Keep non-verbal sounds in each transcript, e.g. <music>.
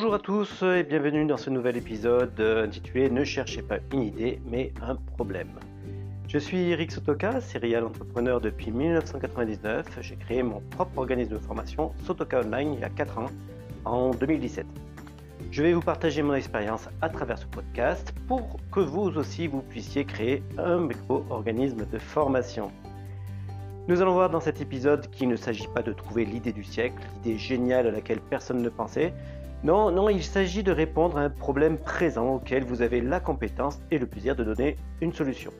Bonjour à tous et bienvenue dans ce nouvel épisode intitulé Ne cherchez pas une idée mais un problème. Je suis Eric Sotoka, serial entrepreneur depuis 1999. J'ai créé mon propre organisme de formation, Sotoka Online, il y a 4 ans, en 2017. Je vais vous partager mon expérience à travers ce podcast pour que vous aussi vous puissiez créer un micro-organisme de formation. Nous allons voir dans cet épisode qu'il ne s'agit pas de trouver l'idée du siècle, l'idée géniale à laquelle personne ne pensait. Non, non, il s'agit de répondre à un problème présent auquel vous avez la compétence et le plaisir de donner une solution.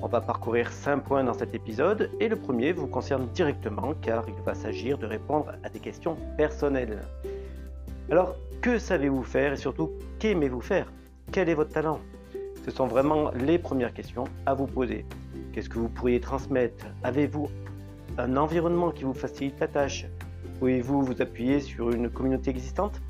On va parcourir 5 points dans cet épisode et le premier vous concerne directement car il va s'agir de répondre à des questions personnelles. Alors, que savez-vous faire et surtout qu'aimez-vous faire? Quel est votre talent? Ce sont vraiment les premières questions à vous poser. Qu'est-ce que vous pourriez transmettre? Avez-vous un environnement qui vous facilite la tâche? Pouvez-vous vous appuyer sur une communauté existante?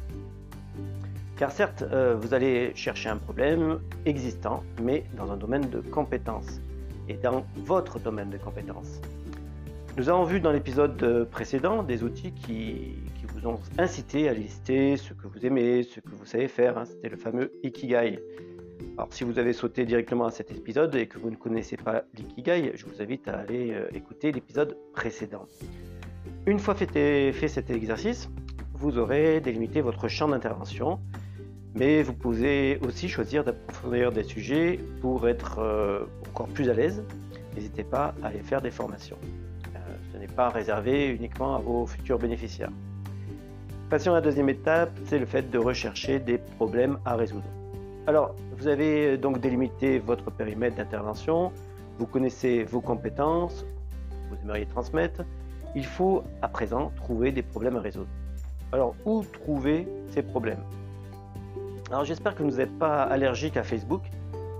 Car certes, euh, vous allez chercher un problème existant, mais dans un domaine de compétences et dans votre domaine de compétences. Nous avons vu dans l'épisode précédent des outils qui, vous ont incité à lister ce que vous aimez, ce que vous savez faire. Hein. C'était le fameux Ikigai. Alors si vous avez sauté directement à cet épisode et que vous ne connaissez pas l'ikigai, je vous invite à aller euh, écouter l'épisode précédent. Une fois fait, fait, cet exercice, vous aurez délimité votre champ d'intervention, mais vous pouvez aussi choisir d'approfondir des sujets pour être euh, encore plus à l'aise. N'hésitez pas à aller faire des formations. Euh, ce n'est pas réservé uniquement à vos futurs bénéficiaires. Passons à la deuxième étape, c'est le fait de rechercher des problèmes à résoudre. Alors, vous avez donc délimité votre périmètre d'intervention, vous connaissez vos compétences, vous aimeriez transmettre. Il faut à présent trouver des problèmes à résoudre. Alors, où trouver ces problèmes? Alors, j'espère que vous n'êtes pas allergique à Facebook,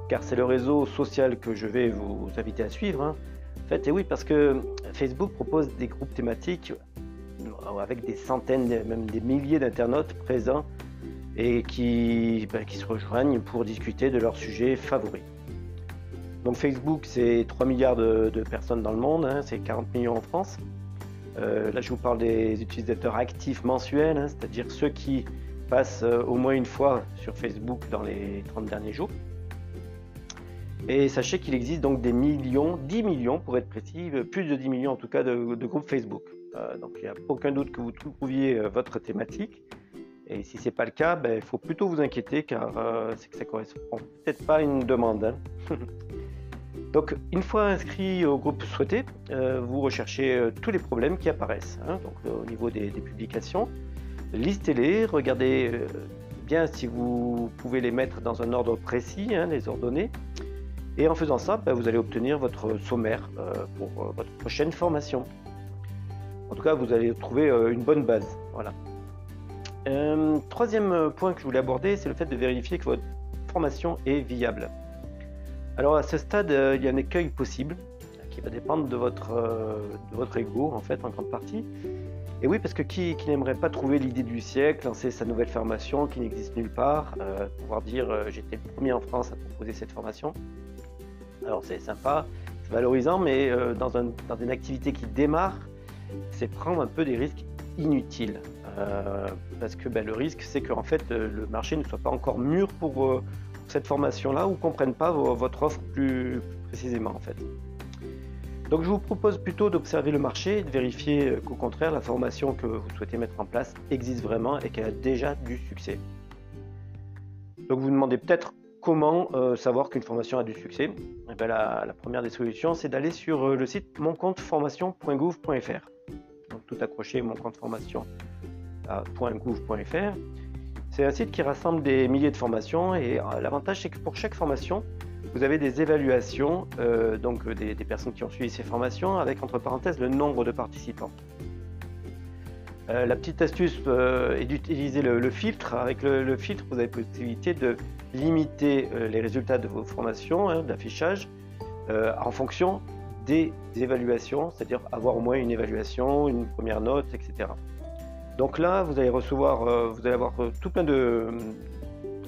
car c'est le réseau social que je vais vous inviter à suivre. Hein. En fait, et oui, parce que Facebook propose des groupes thématiques avec des centaines, même des milliers d'internautes présents et qui, bah, qui se rejoignent pour discuter de leurs sujets favoris. Donc Facebook, c'est 3 milliards de, personnes dans le monde, hein, c'est 40 millions en France. Euh, là, je vous parle des utilisateurs actifs mensuels, hein, c'est-à-dire ceux qui passent euh, au moins une fois sur Facebook dans les 30 derniers jours. Et sachez qu'il existe donc des millions, 10 millions pour être précis, plus de 10 millions en tout cas de, groupes Facebook. Euh, donc il n'y a aucun doute que vous trouviez votre thématique. Et si ce n'est pas le cas, ben, il faut plutôt vous inquiéter car euh, c'est que ça correspond peut-être pas à une demande. Hein. <laughs> donc une fois inscrit au groupe souhaité, euh, vous recherchez euh, tous les problèmes qui apparaissent. Hein. donc au niveau des, publications, listez-les, regardez bien si vous pouvez les mettre dans un ordre précis, hein, les ordonner. Et en faisant ça, ben, vous allez obtenir votre sommaire pour votre prochaine formation. En tout cas, vous allez trouver une bonne base. Voilà. Euh, troisième point que je voulais aborder, c'est le fait de vérifier que votre formation est viable. Alors à ce stade, euh, il y a un écueil possible qui va dépendre de votre, euh, de votre ego en fait en grande partie. Et oui, parce que qui, n'aimerait pas trouver l'idée du siècle, lancer sa nouvelle formation qui n'existe nulle part, pouvoir dire j'étais le premier en France à proposer cette formation. Alors c'est sympa, c'est valorisant, mais dans, un, dans une activité qui démarre, c'est prendre un peu des risques inutiles. Euh, parce que ben, le risque, c'est que fait, euh, le marché ne soit pas encore mûr pour, euh, cette formation-là ou ne comprenne pas votre offre plus, précisément. En fait. Donc je vous propose plutôt d'observer le marché et de vérifier qu'au contraire, la formation que vous souhaitez mettre en place existe vraiment et qu'elle a déjà du succès. Donc vous demandez peut-être comment savoir qu'une formation a du succès. Eh ben, la, la, première des solutions, c'est d'aller sur le site moncompteformation.gouv.fr. Tout mon compte formation .gouv.fr. C'est un site qui rassemble des milliers de formations et euh, l'avantage c'est que pour chaque formation, vous avez des évaluations euh, donc des, personnes qui ont suivi ces formations avec entre parenthèses le nombre de participants. Euh, la petite astuce est d'utiliser le, filtre. Avec le, filtre, vous avez possibilité de limiter les résultats de vos formations, hein, d'affichage, en fonction des évaluations, c'est-à-dire avoir au moins une évaluation, une première note, etc. Donc là, vous allez recevoir, euh, vous allez avoir euh, tout plein de,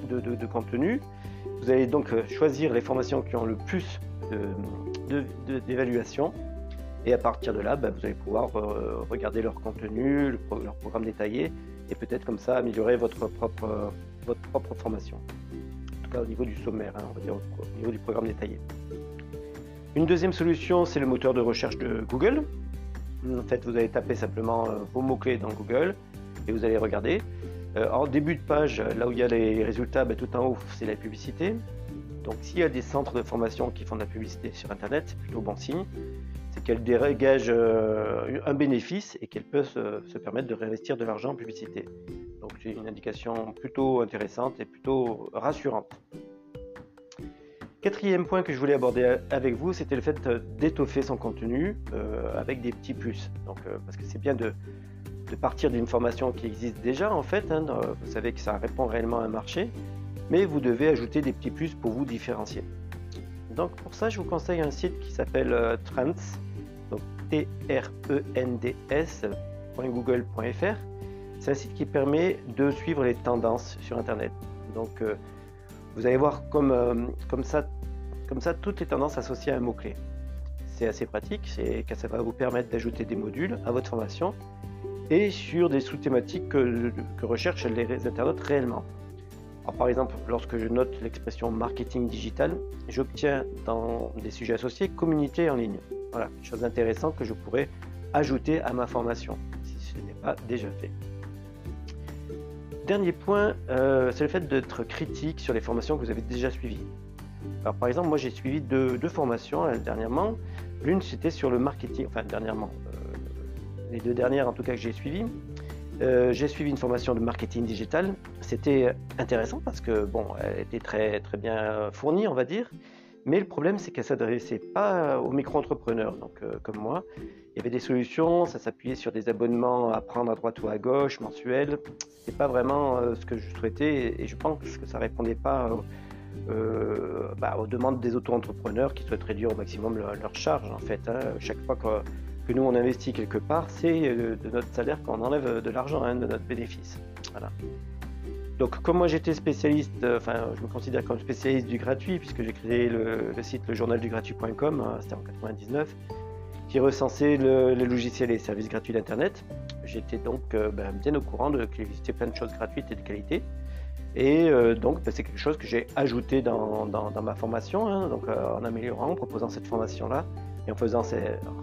de, contenu. Vous allez donc euh, choisir les formations qui ont le plus d'évaluation. Et à partir de là, bah, vous allez pouvoir regarder leur contenu, leur programme détaillé, et peut-être comme ça améliorer votre propre, votre propre formation. En tout cas au niveau du sommaire, hein, au niveau du programme détaillé. Une deuxième solution, c'est le moteur de recherche de Google. En fait, vous allez taper simplement euh, vos mots-clés dans Google et vous allez regarder. Euh, en début de page, là où il y a les résultats, ben, tout en haut, c'est la publicité. Donc s'il y a des centres de formation qui font de la publicité sur Internet, plutôt bon signe. C'est qu'elles dégagent euh, un bénéfice et qu'elles peuvent se, permettre de réinvestir de l'argent en publicité. Donc c'est une indication plutôt intéressante et plutôt rassurante. Quatrième point que je voulais aborder avec vous, c'était le fait d'étoffer son contenu euh, avec des petits plus. Donc, euh, parce que c'est bien de, partir d'une formation qui existe déjà en fait. Hein, vous savez que ça répond réellement à un marché, mais vous devez ajouter des petits plus pour vous différencier. Donc pour ça, je vous conseille un site qui s'appelle euh, Trends, donc t r e n d s.google.fr. C'est un site qui permet de suivre les tendances sur Internet. Donc vous allez voir comme, euh, ça, comme ça toutes les tendances associées à un mot-clé. C'est assez pratique, c'est que ça va vous permettre d'ajouter des modules à votre formation et sur des sous-thématiques que, recherchent les internautes réellement. par exemple, lorsque je note l'expression marketing digital, j'obtiens dans des sujets associés communauté en ligne. Voilà, chose intéressante que je pourrais ajouter à ma formation si ce n'est pas déjà fait. Dernier point, euh, c'est le fait d'être critique sur les formations que vous avez déjà suivies. Alors, par exemple, moi j'ai suivi deux, formations euh, dernièrement. L'une c'était sur le marketing, enfin dernièrement, euh, les deux dernières en tout cas que j'ai suivies. j'ai suivi une formation de marketing digital. C'était intéressant parce que bon, elle était très très bien fournie, on va dire. Mais le problème, c'est qu'elle s'adressait pas aux micro-entrepreneurs, donc comme moi. Il y avait des solutions, ça s'appuyait sur des abonnements à prendre à droite ou à gauche, mensuels. C'est pas vraiment euh, ce que je souhaitais et je pense que ça répondait pas euh, bah, aux demandes des auto-entrepreneurs qui souhaitent réduire au maximum leurs charges en fait. Hein. Chaque fois que, nous on investit quelque part, c'est euh, de notre salaire qu'on enlève de l'argent, hein, de notre bénéfice. Voilà. Donc, comme moi j'étais spécialiste, enfin, je me considère comme spécialiste du gratuit, puisque j'ai créé le, le site lejournaldugratuit.com, hein, c'était en 99, qui recensait les logiciels et les services gratuits d'Internet. J'étais donc euh, ben, bien au courant de qu'il existait plein de choses gratuites et de qualité. Et euh, donc, ben, c'est quelque chose que j'ai ajouté dans, ma formation, hein, donc, euh, en améliorant, en proposant cette formation-là et en faisant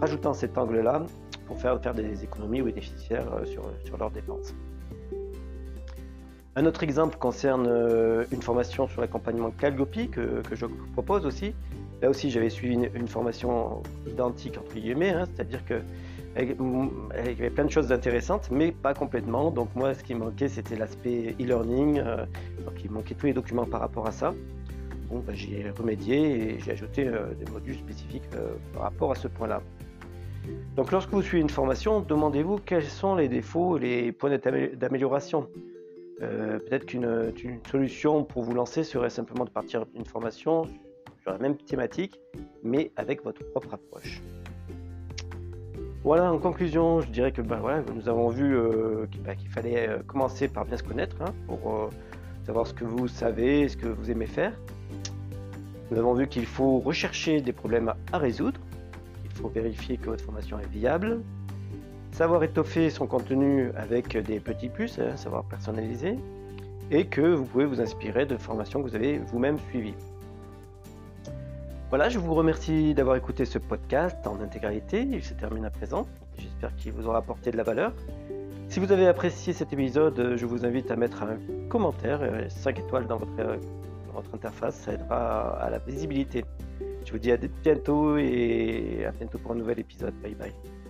rajoutant cet angle-là pour faire, faire des économies ou des sur leurs dépenses. Un autre exemple concerne une formation sur l'accompagnement Calgopi que, que, je propose aussi. Là aussi, j'avais suivi une, formation identique, entre guillemets, hein, c'est-à-dire que il y avait plein de choses intéressantes, mais pas complètement. Donc moi, ce qui manquait, c'était l'aspect e-learning. Euh, donc il manquait tous les documents par rapport à ça. Bon, ben, j'ai remédié et j'ai ajouté euh, des modules spécifiques euh, par rapport à ce point-là. Donc lorsque vous suivez une formation, demandez-vous quels sont les défauts, les points d'amélioration. Peut-être qu'une solution pour vous lancer serait simplement de partir d'une formation sur la même thématique, mais avec votre propre approche. Voilà, en conclusion, je dirais que ben, nous avons vu euh, ben, qu'il fallait euh, commencer par bien se connaître hein, pour euh, savoir ce que vous savez, ce que vous aimez faire. Nous avons vu qu'il faut rechercher des problèmes à résoudre, il faut vérifier que votre formation est viable, savoir étoffer son contenu avec des petits plus, hein, savoir personnaliser, et que vous pouvez vous inspirer de formations que vous avez vous-même suivies. Voilà, je vous remercie d'avoir écouté ce podcast en intégralité. Il se termine à présent. J'espère qu'il vous aura apporté de la valeur. Si vous avez apprécié cet épisode, je vous invite à mettre un commentaire, 5 étoiles dans votre, dans votre interface, ça aidera à la visibilité. Je vous dis à bientôt et à bientôt pour un nouvel épisode. Bye bye.